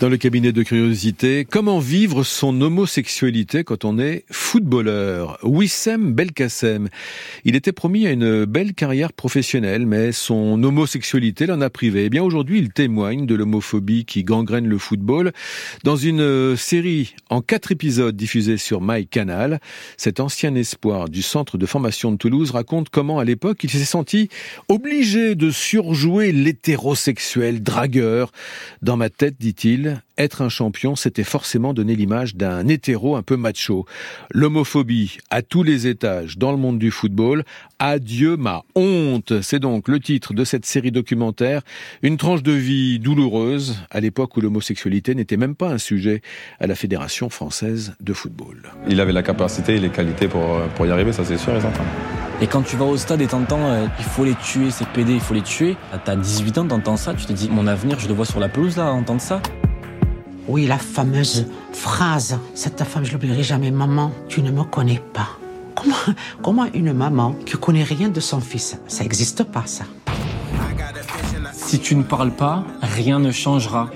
Dans le cabinet de curiosité, comment vivre son homosexualité quand on est footballeur? Wissem Belkacem. Il était promis à une belle carrière professionnelle, mais son homosexualité l'en a privé. Eh bien aujourd'hui, il témoigne de l'homophobie qui gangrène le football dans une série en quatre épisodes diffusée sur MyCanal. Cet ancien espoir du centre de formation de Toulouse raconte comment à l'époque il s'est senti obligé de surjouer l'hétérosexuel dragueur. Dans ma tête, dit-il, être un champion, c'était forcément donner l'image d'un hétéro un peu macho. L'homophobie à tous les étages dans le monde du football. Adieu ma honte. C'est donc le titre de cette série documentaire. Une tranche de vie douloureuse à l'époque où l'homosexualité n'était même pas un sujet à la Fédération française de football. Il avait la capacité et les qualités pour, pour y arriver, ça c'est sûr et certain. Et quand tu vas au stade et t'entends euh, il faut les tuer, ces PD, il faut les tuer, t'as 18 ans, t'entends ça, tu te dis mon avenir, je le vois sur la pelouse là, entendre ça. Oui, la fameuse phrase, cette femme, je l'oublierai jamais, maman, tu ne me connais pas. Comment, comment une maman qui connaît rien de son fils, ça n'existe pas ça? Si tu ne parles pas, rien ne changera.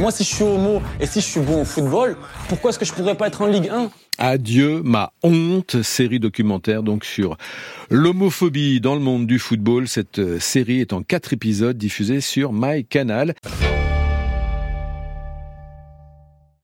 Moi, si je suis homo et si je suis bon au football, pourquoi est-ce que je pourrais pas être en Ligue 1 Adieu ma honte, série documentaire donc sur l'homophobie dans le monde du football. Cette série est en quatre épisodes diffusée sur MyCanal. Canal.